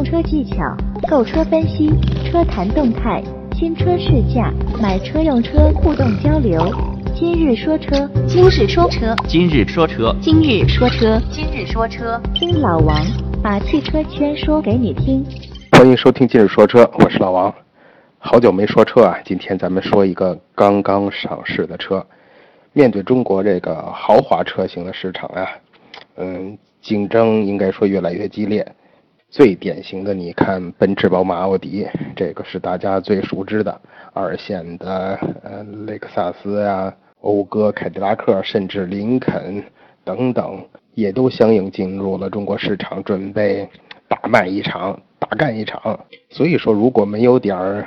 用车技巧、购车分析、车谈动态、新车试驾、买车用车互动交流。今日说车，今日说车，今日说车，今日说车，今日说车，听老王把汽车圈说给你听。欢迎收听今日说车，我是老王。好久没说车啊，今天咱们说一个刚刚上市的车。面对中国这个豪华车型的市场啊，嗯，竞争应该说越来越激烈。最典型的，你看奔驰、宝马、奥迪，这个是大家最熟知的二线的，呃，雷克萨斯呀、讴歌、凯迪拉克，甚至林肯等等，也都相应进入了中国市场，准备大卖一场、大干一场。所以说，如果没有点儿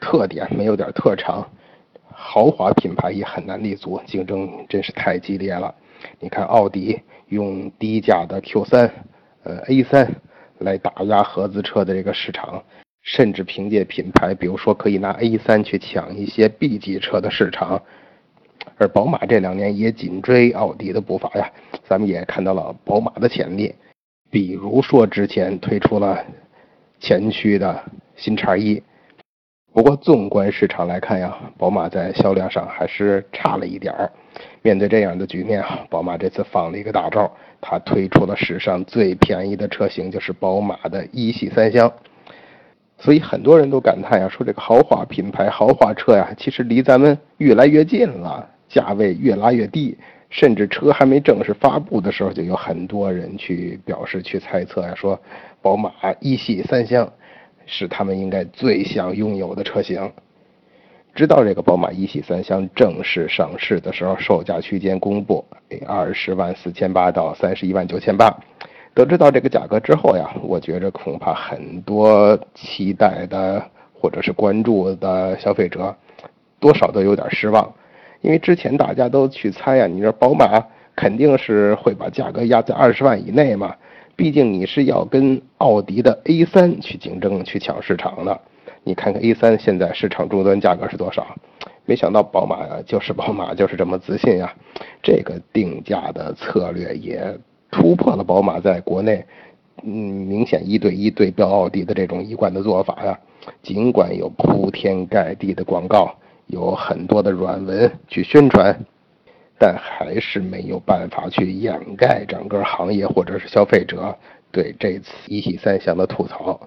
特点，没有点儿特长，豪华品牌也很难立足，竞争真是太激烈了。你看，奥迪用低价的 Q3，呃，A3。来打压合资车的这个市场，甚至凭借品牌，比如说可以拿 A 三去抢一些 B 级车的市场，而宝马这两年也紧追奥迪的步伐呀，咱们也看到了宝马的潜力，比如说之前推出了前驱的新叉一。不过，纵观市场来看呀，宝马在销量上还是差了一点儿。面对这样的局面啊，宝马这次放了一个大招，它推出了史上最便宜的车型，就是宝马的一系三厢。所以很多人都感叹呀，说这个豪华品牌、豪华车呀，其实离咱们越来越近了，价位越拉越低，甚至车还没正式发布的时候，就有很多人去表示、去猜测呀，说宝马一系三厢。是他们应该最想拥有的车型。直到这个宝马一系三厢正式上市的时候，售价区间公布，二十万四千八到三十一万九千八。得知到这个价格之后呀，我觉着恐怕很多期待的或者是关注的消费者，多少都有点失望。因为之前大家都去猜呀，你说宝马肯定是会把价格压在二十万以内嘛。毕竟你是要跟奥迪的 A3 去竞争、去抢市场的。你看看 A3 现在市场终端价格是多少？没想到宝马呀，就是宝马，就是这么自信呀。这个定价的策略也突破了宝马在国内，嗯，明显一对一对标奥迪的这种一贯的做法呀。尽管有铺天盖地的广告，有很多的软文去宣传。但还是没有办法去掩盖整个行业或者是消费者对这次一系三厢的吐槽。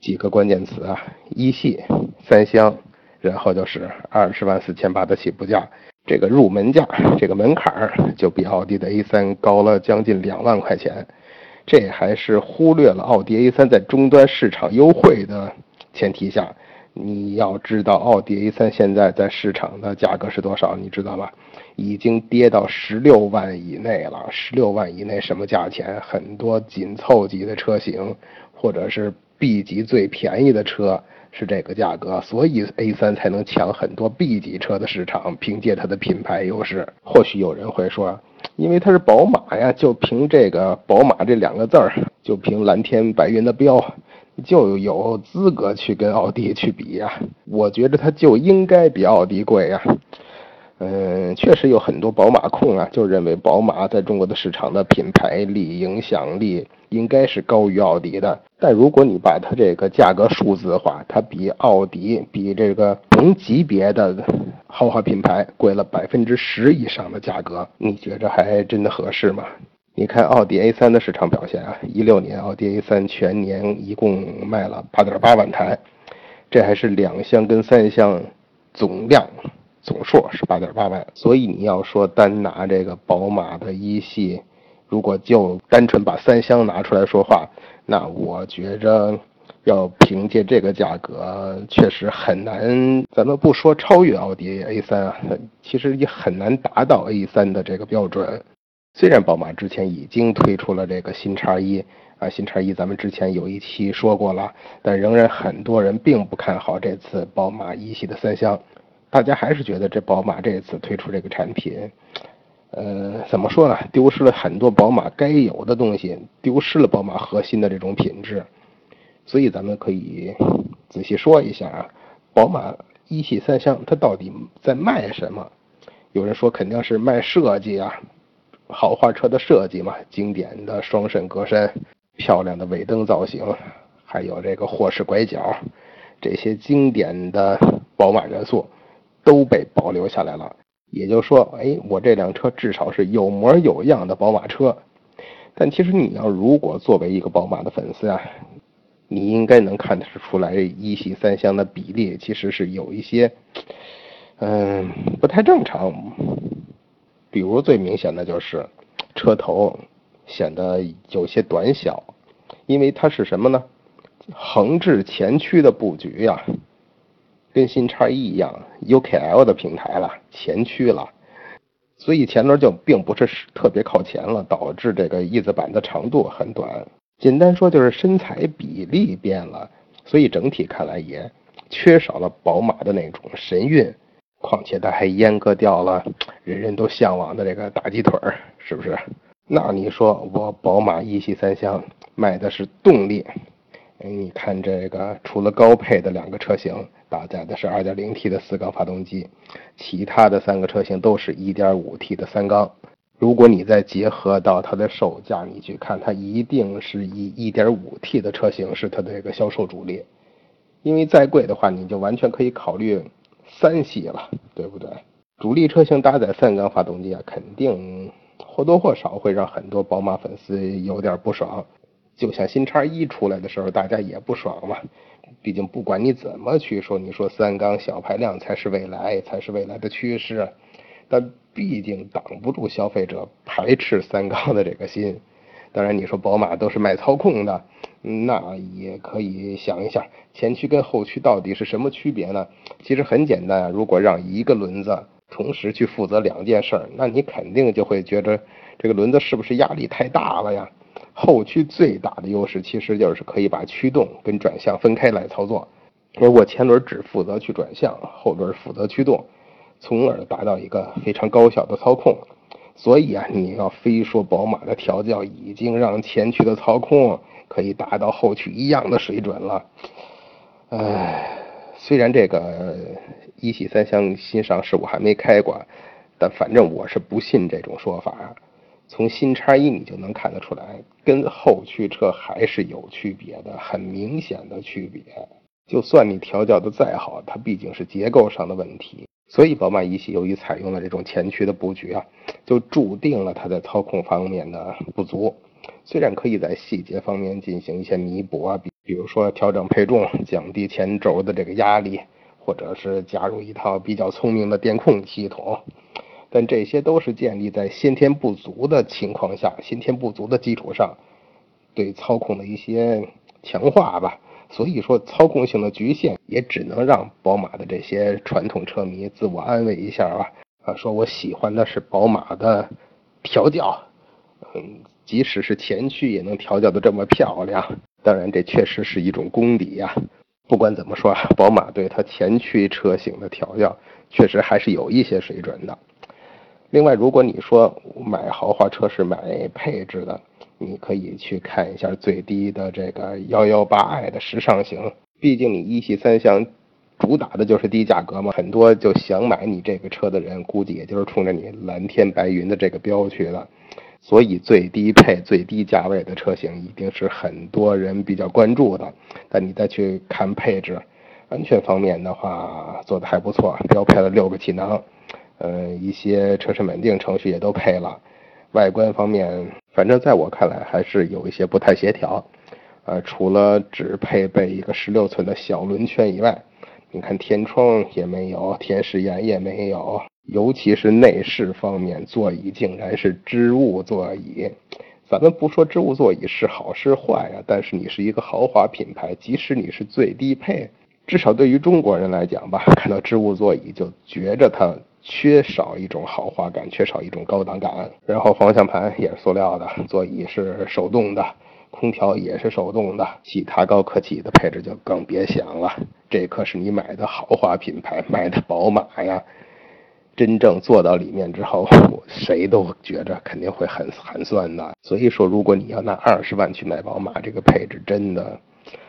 几个关键词啊，一系三厢，然后就是二十万四千八的起步价，这个入门价，这个门槛儿就比奥迪的 A3 高了将近两万块钱。这还是忽略了奥迪 A3 在终端市场优惠的前提下。你要知道，奥迪 A3 现在在市场的价格是多少？你知道吗？已经跌到十六万以内了。十六万以内什么价钱？很多紧凑级的车型，或者是 B 级最便宜的车是这个价格，所以 A3 才能抢很多 B 级车的市场，凭借它的品牌优势。或许有人会说，因为它是宝马呀，就凭这个“宝马”这两个字儿，就凭蓝天白云的标。就有资格去跟奥迪去比呀？我觉得它就应该比奥迪贵呀。嗯，确实有很多宝马控啊，就认为宝马在中国的市场的品牌力、影响力应该是高于奥迪的。但如果你把它这个价格数字化，它比奥迪、比这个同级别的豪华品牌贵了百分之十以上的价格，你觉着还真的合适吗？你看奥迪 A3 的市场表现啊，一六年奥迪 A3 全年一共卖了八点八万台，这还是两厢跟三厢总量总数是八点八万。所以你要说单拿这个宝马的一系，如果就单纯把三厢拿出来说话，那我觉着要凭借这个价格，确实很难。咱们不说超越奥迪 A3 啊，其实也很难达到 A3 的这个标准。虽然宝马之前已经推出了这个新叉一啊，新叉一咱们之前有一期说过了，但仍然很多人并不看好这次宝马一系的三厢，大家还是觉得这宝马这次推出这个产品，呃，怎么说呢？丢失了很多宝马该有的东西，丢失了宝马核心的这种品质。所以咱们可以仔细说一下啊，宝马一系三厢它到底在卖什么？有人说肯定是卖设计啊。豪华车的设计嘛，经典的双肾格栅，漂亮的尾灯造型，还有这个霍氏拐角，这些经典的宝马元素都被保留下来了。也就是说，哎，我这辆车至少是有模有样的宝马车。但其实你要如果作为一个宝马的粉丝啊，你应该能看得出来，一系三厢的比例其实是有一些，嗯，不太正常。比如最明显的就是车头显得有些短小，因为它是什么呢？横置前驱的布局呀，跟新叉一一样，UKL 的平台了，前驱了。所以前轮就并不是特别靠前了，导致这个翼子板的长度很短。简单说就是身材比例变了，所以整体看来也缺少了宝马的那种神韵。况且它还阉割掉了人人都向往的这个大鸡腿儿，是不是？那你说我宝马一系三厢卖的是动力？哎，你看这个，除了高配的两个车型搭载的是 2.0T 的四缸发动机，其他的三个车型都是一点五 T 的三缸。如果你再结合到它的售价，你去看，它一定是以一点五 T 的车型是它的这个销售主力。因为再贵的话，你就完全可以考虑三系了，对不对？主力车型搭载三缸发动机啊，肯定或多或少会让很多宝马粉丝有点不爽。就像新叉一出来的时候，大家也不爽嘛。毕竟不管你怎么去说，你说三缸小排量才是未来，才是未来的趋势，但毕竟挡不住消费者排斥三缸的这个心。当然，你说宝马都是卖操控的，那也可以想一下，前驱跟后驱到底是什么区别呢？其实很简单啊，如果让一个轮子同时去负责两件事儿，那你肯定就会觉得这个轮子是不是压力太大了呀？后驱最大的优势其实就是可以把驱动跟转向分开来操作，而我前轮只负责去转向，后轮负责驱动，从而达到一个非常高效的操控。所以啊，你要非说宝马的调教已经让前驱的操控可以达到后驱一样的水准了，唉，虽然这个一系三厢新上市我还没开过，但反正我是不信这种说法。从新叉一你就能看得出来，跟后驱车还是有区别的，很明显的区别。就算你调教的再好，它毕竟是结构上的问题。所以宝马一系由于采用了这种前驱的布局啊，就注定了它在操控方面的不足。虽然可以在细节方面进行一些弥补啊，比比如说调整配重，降低前轴的这个压力，或者是加入一套比较聪明的电控系统。但这些都是建立在先天不足的情况下，先天不足的基础上，对操控的一些强化吧。所以说，操控性的局限也只能让宝马的这些传统车迷自我安慰一下吧。啊，说我喜欢的是宝马的调教，嗯，即使是前驱也能调教的这么漂亮。当然，这确实是一种功底呀。不管怎么说，宝马对它前驱车型的调教，确实还是有一些水准的。另外，如果你说买豪华车是买配置的，你可以去看一下最低的这个幺幺八 i 的时尚型。毕竟你一系三厢主打的就是低价格嘛，很多就想买你这个车的人，估计也就是冲着你蓝天白云的这个标去了。所以最低配、最低价位的车型一定是很多人比较关注的。但你再去看配置，安全方面的话做的还不错，标配了六个气囊。呃，一些车身稳定程序也都配了，外观方面，反正在我看来还是有一些不太协调。呃，除了只配备一个十六寸的小轮圈以外，你看天窗也没有，天视眼也没有，尤其是内饰方面，座椅竟然是织物座椅。咱们不说织物座椅是好是坏啊，但是你是一个豪华品牌，即使你是最低配，至少对于中国人来讲吧，看到织物座椅就觉着它。缺少一种豪华感，缺少一种高档感。然后方向盘也是塑料的，座椅是手动的，空调也是手动的，其他高科技的配置就更别想了。这可是你买的豪华品牌，买的宝马呀！真正坐到里面之后，谁都觉着肯定会很寒酸的。所以说，如果你要拿二十万去买宝马，这个配置真的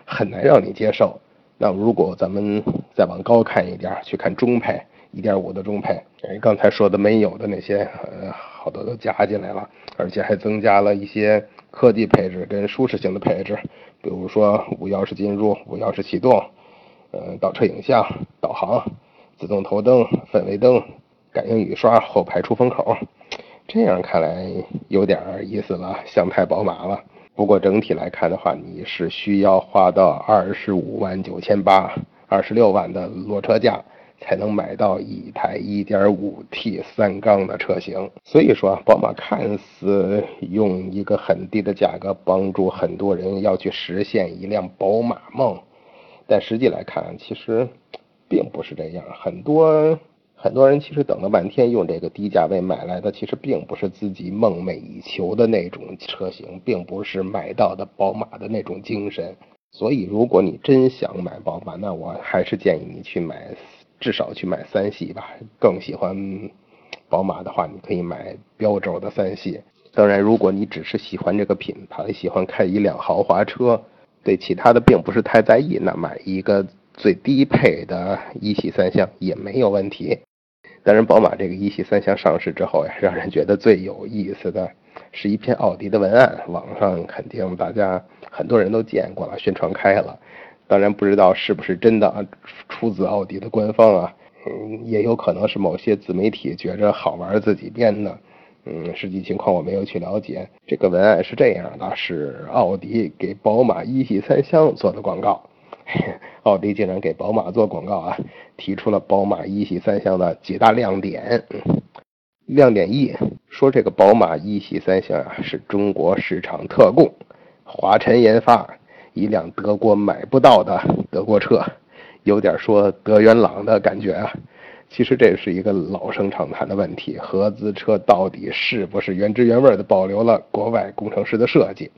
很难让你接受。那如果咱们再往高看一点，去看中配。一点五的中配，哎，刚才说的没有的那些，呃，好多都加进来了，而且还增加了一些科技配置跟舒适性的配置，比如说无钥匙进入、无钥匙启动、呃倒车影像、导航、自动头灯、氛围灯、感应雨刷、后排出风口。这样看来有点意思了，像太宝马了。不过整体来看的话，你是需要花到二十五万九千八，二十六万的裸车价。才能买到一台 1.5T 三缸的车型，所以说宝马看似用一个很低的价格帮助很多人要去实现一辆宝马梦，但实际来看，其实并不是这样。很多很多人其实等了半天，用这个低价位买来的，其实并不是自己梦寐以求的那种车型，并不是买到的宝马的那种精神。所以，如果你真想买宝马，那我还是建议你去买。至少去买三系吧。更喜欢宝马的话，你可以买标轴的三系。当然，如果你只是喜欢这个品牌，喜欢开一辆豪华车，对其他的并不是太在意，那买一个最低配的一系三厢也没有问题。当然，宝马这个一系三厢上市之后呀，让人觉得最有意思的是一篇奥迪的文案，网上肯定大家很多人都见过了，宣传开了。当然不知道是不是真的啊，出自奥迪的官方啊，嗯，也有可能是某些自媒体觉着好玩自己编的，嗯，实际情况我没有去了解。这个文案是这样的，是奥迪给宝马一系三厢做的广告，奥迪竟然给宝马做广告啊，提出了宝马一系三厢的几大亮点。亮点一，说这个宝马一系三厢啊是中国市场特供，华晨研发。一辆德国买不到的德国车，有点说德元朗的感觉啊。其实这是一个老生常谈的问题：合资车到底是不是原汁原味的保留了国外工程师的设计？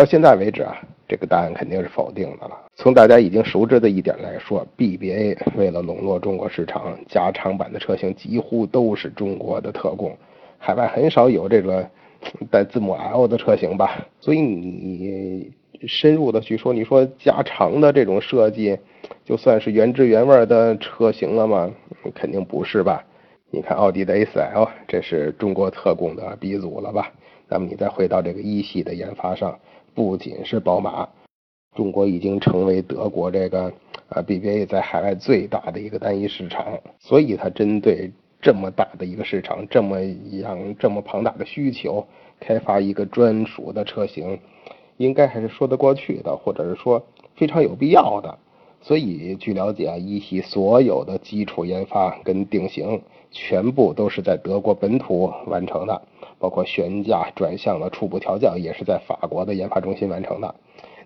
到现在为止啊，这个答案肯定是否定的了。从大家已经熟知的一点来说，BBA 为了笼络中国市场，加长版的车型几乎都是中国的特供，海外很少有这个带字母 L 的车型吧？所以你。深入的去说，你说加长的这种设计，就算是原汁原味的车型了吗？肯定不是吧？你看奥迪的 A4L，这是中国特供的鼻祖了吧？那么你再回到这个一系的研发上，不仅是宝马，中国已经成为德国这个啊 BBA 在海外最大的一个单一市场，所以它针对这么大的一个市场，这么样这么庞大的需求，开发一个专属的车型。应该还是说得过去的，或者是说非常有必要的。所以据了解啊，一系所有的基础研发跟定型全部都是在德国本土完成的，包括悬架、转向的初步调教也是在法国的研发中心完成的。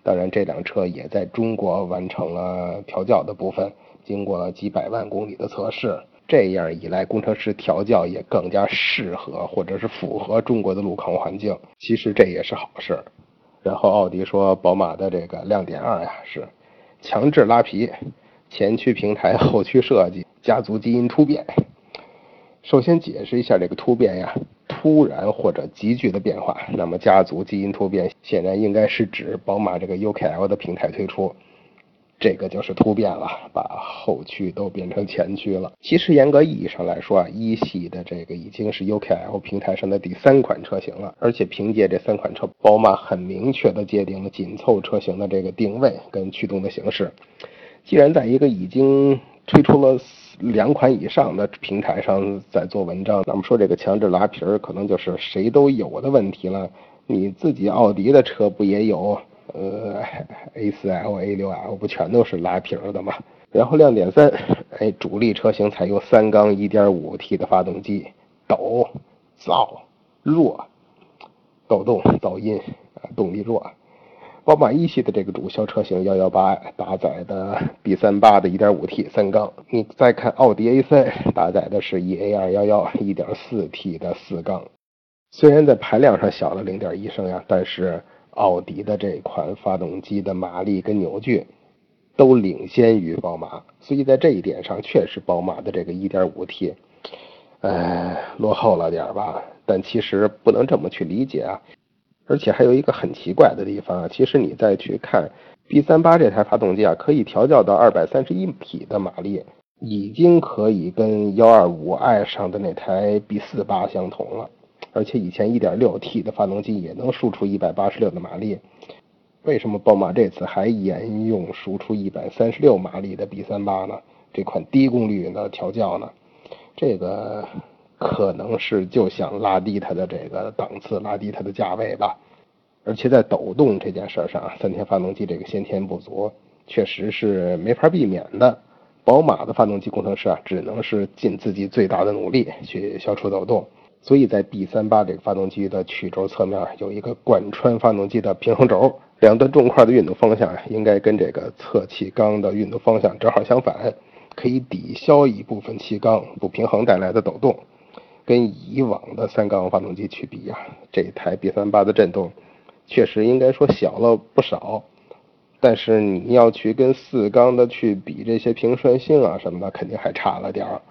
当然，这辆车也在中国完成了调教的部分，经过了几百万公里的测试。这样一来，工程师调教也更加适合或者是符合中国的路况环境。其实这也是好事。然后奥迪说，宝马的这个亮点二呀是强制拉皮，前驱平台后驱设计，家族基因突变。首先解释一下这个突变呀，突然或者急剧的变化。那么家族基因突变显然应该是指宝马这个 UKL 的平台推出。这个就是突变了，把后驱都变成前驱了。其实严格意义上来说啊，一系的这个已经是 UKL 平台上的第三款车型了。而且凭借这三款车，宝马很明确的界定了紧凑车型的这个定位跟驱动的形式。既然在一个已经推出了两款以上的平台上在做文章，那么说这个强制拉皮儿可能就是谁都有的问题了。你自己奥迪的车不也有？呃，A4L、A6L 不全都是拉皮儿的吗？然后亮点三，哎，主力车型采用三缸 1.5T 的发动机，抖、噪、弱，抖动、噪音，动力弱。宝马一系的这个主销车型118搭载的 B38 的 1.5T 三缸，你再看奥迪 A3 搭载的是 EA211 1.4T 的四缸，虽然在排量上小了0.1升呀，但是。奥迪的这款发动机的马力跟扭矩都领先于宝马，所以在这一点上确实宝马的这个 1.5T，呃，落后了点吧。但其实不能这么去理解啊。而且还有一个很奇怪的地方啊，其实你再去看 B38 这台发动机啊，可以调教到231匹的马力，已经可以跟 125i 上的那台 B48 相同了。而且以前 1.6T 的发动机也能输出186的马力，为什么宝马这次还沿用输出一百三十六马力的 B 三八呢？这款低功率的调教呢？这个可能是就想拉低它的这个档次，拉低它的价位吧。而且在抖动这件事上，三天发动机这个先天不足，确实是没法避免的。宝马的发动机工程师啊，只能是尽自己最大的努力去消除抖动。所以在 B 三八这个发动机的曲轴侧面有一个贯穿发动机的平衡轴。两端重块的运动方向应该跟这个侧气缸的运动方向正好相反，可以抵消一部分气缸不平衡带来的抖动。跟以往的三缸发动机去比呀，这台 B38 的震动确实应该说小了不少。但是你要去跟四缸的去比这些平顺性啊什么的，肯定还差了点儿。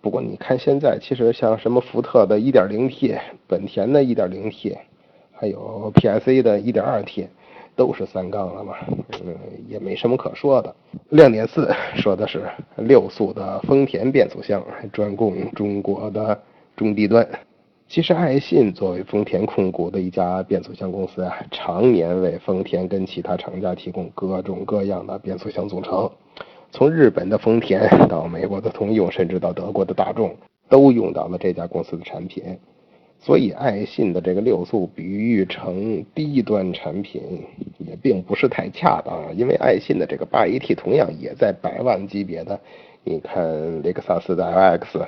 不过你看现在，其实像什么福特的 1.0T、本田的 1.0T，还有 PSA 的 1.2T。都是三缸了嘛，嗯，也没什么可说的。亮点四说的是六速的丰田变速箱，专供中国的中低端。其实爱信作为丰田控股的一家变速箱公司啊，常年为丰田跟其他厂家提供各种各样的变速箱组成，从日本的丰田到美国的通用，甚至到德国的大众，都用到了这家公司的产品。所以，爱信的这个六速比喻成低端产品也并不是太恰当，因为爱信的这个八 AT 同样也在百万级别的，你看雷克萨斯的 LX，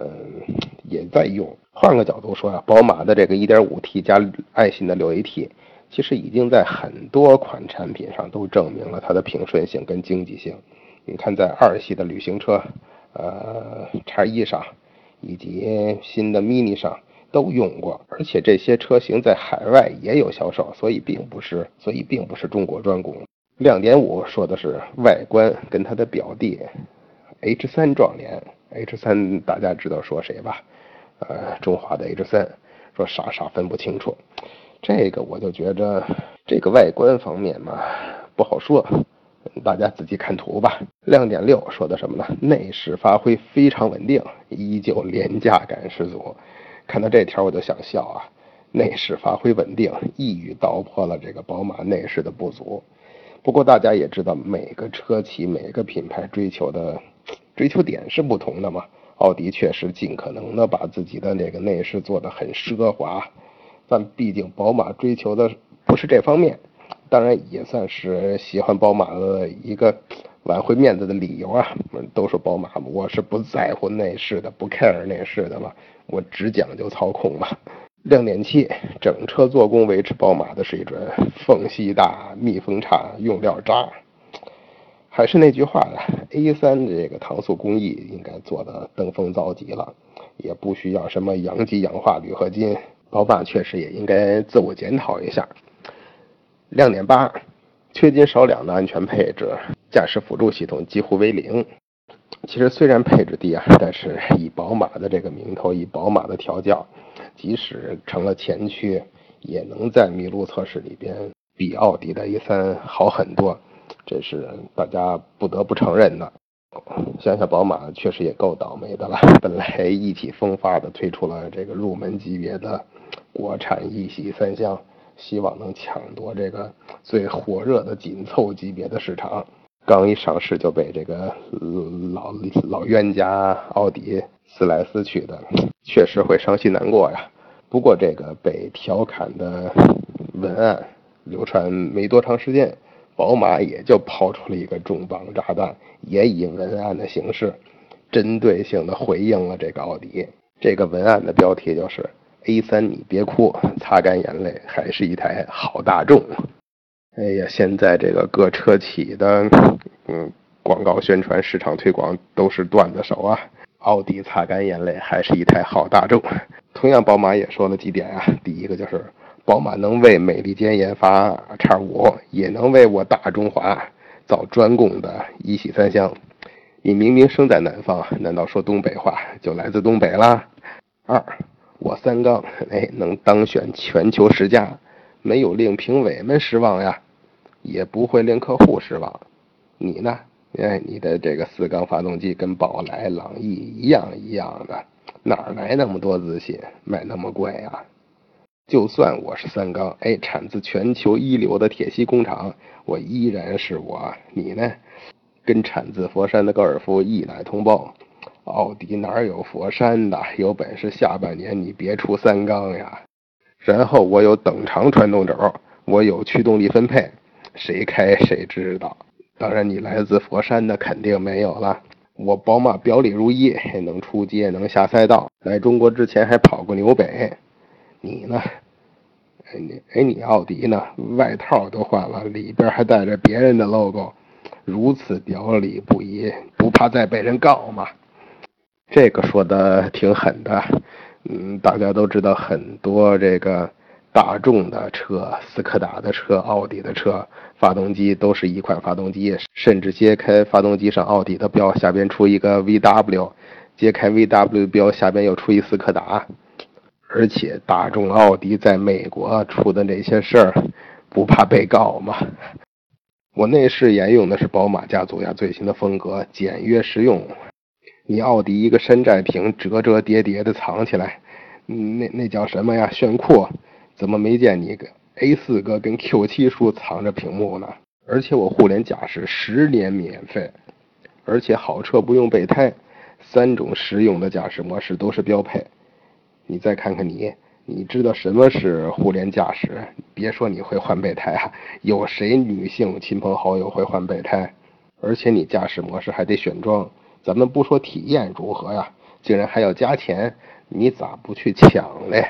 嗯，也在用。换个角度说啊，宝马的这个 1.5T 加爱信的六 AT，其实已经在很多款产品上都证明了它的平顺性跟经济性。你看，在二系的旅行车，呃，叉一上，以及新的 Mini 上。都用过，而且这些车型在海外也有销售，所以并不是，所以并不是中国专供。亮点五说的是外观跟它的表弟 H 三撞脸，H 三大家知道说谁吧？呃，中华的 H 三，说傻傻分不清楚。这个我就觉着这个外观方面嘛不好说，大家自己看图吧。亮点六说的什么呢？内饰发挥非常稳定，依旧廉价感十足。看到这条我就想笑啊！内饰发挥稳定，一语道破了这个宝马内饰的不足。不过大家也知道，每个车企、每个品牌追求的追求点是不同的嘛。奥迪确实尽可能的把自己的那个内饰做得很奢华，但毕竟宝马追求的不是这方面。当然也算是喜欢宝马的一个挽回面子的理由啊！都说宝马，我是不在乎内饰的，不 care 内饰的嘛，我只讲究操控嘛。亮点七，整车做工维持宝马的水准，缝隙大，密封差，用料渣。还是那句话，A3 的这个搪塑工艺应该做的登峰造极了，也不需要什么阳极氧化铝合金。宝马确实也应该自我检讨一下。亮点八，缺斤少两的安全配置，驾驶辅助系统几乎为零。其实虽然配置低啊，但是以宝马的这个名头，以宝马的调教，即使成了前驱，也能在麋鹿测试里边比奥迪的 A3 好很多，这是大家不得不承认的。想想宝马确实也够倒霉的了，本来意气风发的推出了这个入门级别的国产一系三厢。希望能抢夺这个最火热的紧凑级别的市场，刚一上市就被这个老老冤家奥迪撕来撕去的，确实会伤心难过呀。不过这个被调侃的文案流传没多长时间，宝马也就抛出了一个重磅炸弹，也以文案的形式，针对性的回应了这个奥迪。这个文案的标题就是。A 三，你别哭，擦干眼泪，还是一台好大众。哎呀，现在这个各车企的嗯广告宣传、市场推广都是段子手啊。奥迪擦干眼泪，还是一台好大众。同样，宝马也说了几点啊。第一个就是，宝马能为美利坚研发叉五，也能为我大中华造专供的一系三厢。你明明生在南方，难道说东北话就来自东北啦？二。我三缸哎，能当选全球十佳，没有令评委们失望呀，也不会令客户失望。你呢？哎，你的这个四缸发动机跟宝来、朗逸一样一样的，哪来那么多自信，卖那么贵啊？就算我是三缸，哎，产自全球一流的铁西工厂，我依然是我。你呢？跟产自佛山的高尔夫一奶同胞。奥迪哪有佛山的？有本事下半年你别出三缸呀！然后我有等长传动轴，我有驱动力分配，谁开谁知道。当然，你来自佛山的肯定没有了。我宝马表里如一，能出街，能下赛道。来中国之前还跑过纽北。你呢？哎你哎你奥迪呢？外套都换了，里边还带着别人的 logo，如此表里不一，不怕再被人告吗？这个说的挺狠的。嗯，大家都知道很多这个大众的车、斯柯达的车、奥迪的车，发动机都是一款发动机，甚至揭开发动机上奥迪的标，下边出一个 VW，揭开 VW 标，下边又出一斯柯达。而且大众、奥迪在美国出的那些事儿，不怕被告吗？我内饰沿用的是宝马家族呀最新的风格，简约实用。你奥迪一个山寨屏折折叠叠的藏起来，那那叫什么呀？炫酷！怎么没见你个 A4 哥跟 Q7 叔藏着屏幕呢？而且我互联驾驶十年免费，而且好车不用备胎，三种实用的驾驶模式都是标配。你再看看你，你知道什么是互联驾驶？别说你会换备胎啊，有谁女性亲朋好友会换备胎？而且你驾驶模式还得选装，咱们不说体验如何呀，竟然还要加钱，你咋不去抢嘞？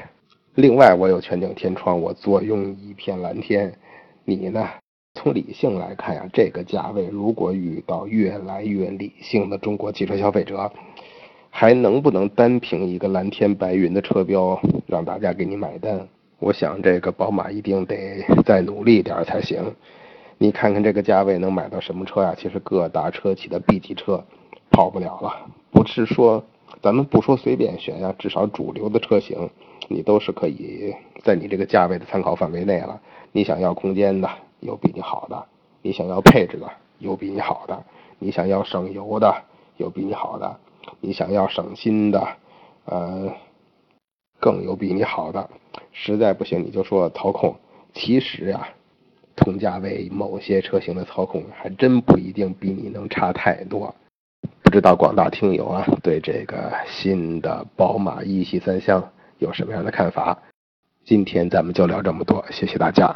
另外，我有全景天窗，我坐拥一片蓝天。你呢？从理性来看呀，这个价位如果遇到越来越理性的中国汽车消费者。还能不能单凭一个蓝天白云的车标让大家给你买单？我想这个宝马一定得再努力点才行。你看看这个价位能买到什么车呀？其实各大车企的 B 级车跑不了了。不是说咱们不说随便选呀，至少主流的车型你都是可以在你这个价位的参考范围内了。你想要空间的有比你好的，你想要配置的有比你好的，你想要省油的有比你好的。你想要省心的，呃，更有比你好的，实在不行你就说操控。其实啊，同价位某些车型的操控还真不一定比你能差太多。不知道广大听友啊，对这个新的宝马一系三厢有什么样的看法？今天咱们就聊这么多，谢谢大家。